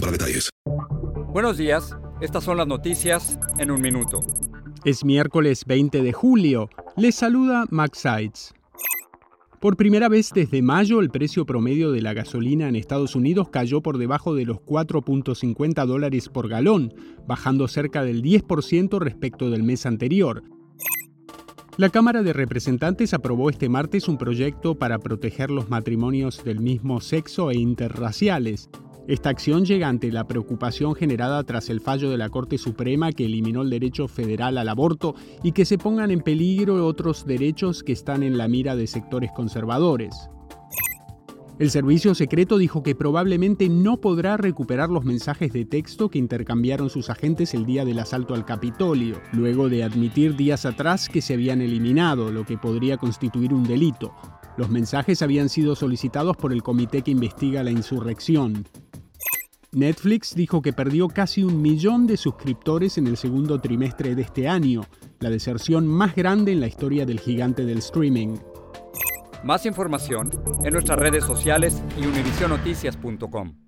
para detalles. Buenos días, estas son las noticias en un minuto. Es miércoles 20 de julio. Les saluda Max Sides. Por primera vez desde mayo, el precio promedio de la gasolina en Estados Unidos cayó por debajo de los 4.50 dólares por galón, bajando cerca del 10% respecto del mes anterior. La Cámara de Representantes aprobó este martes un proyecto para proteger los matrimonios del mismo sexo e interraciales. Esta acción llega ante la preocupación generada tras el fallo de la Corte Suprema que eliminó el derecho federal al aborto y que se pongan en peligro otros derechos que están en la mira de sectores conservadores. El servicio secreto dijo que probablemente no podrá recuperar los mensajes de texto que intercambiaron sus agentes el día del asalto al Capitolio, luego de admitir días atrás que se habían eliminado, lo que podría constituir un delito. Los mensajes habían sido solicitados por el comité que investiga la insurrección. Netflix dijo que perdió casi un millón de suscriptores en el segundo trimestre de este año, la deserción más grande en la historia del gigante del streaming. Más información en nuestras redes sociales y univisionoticias.com.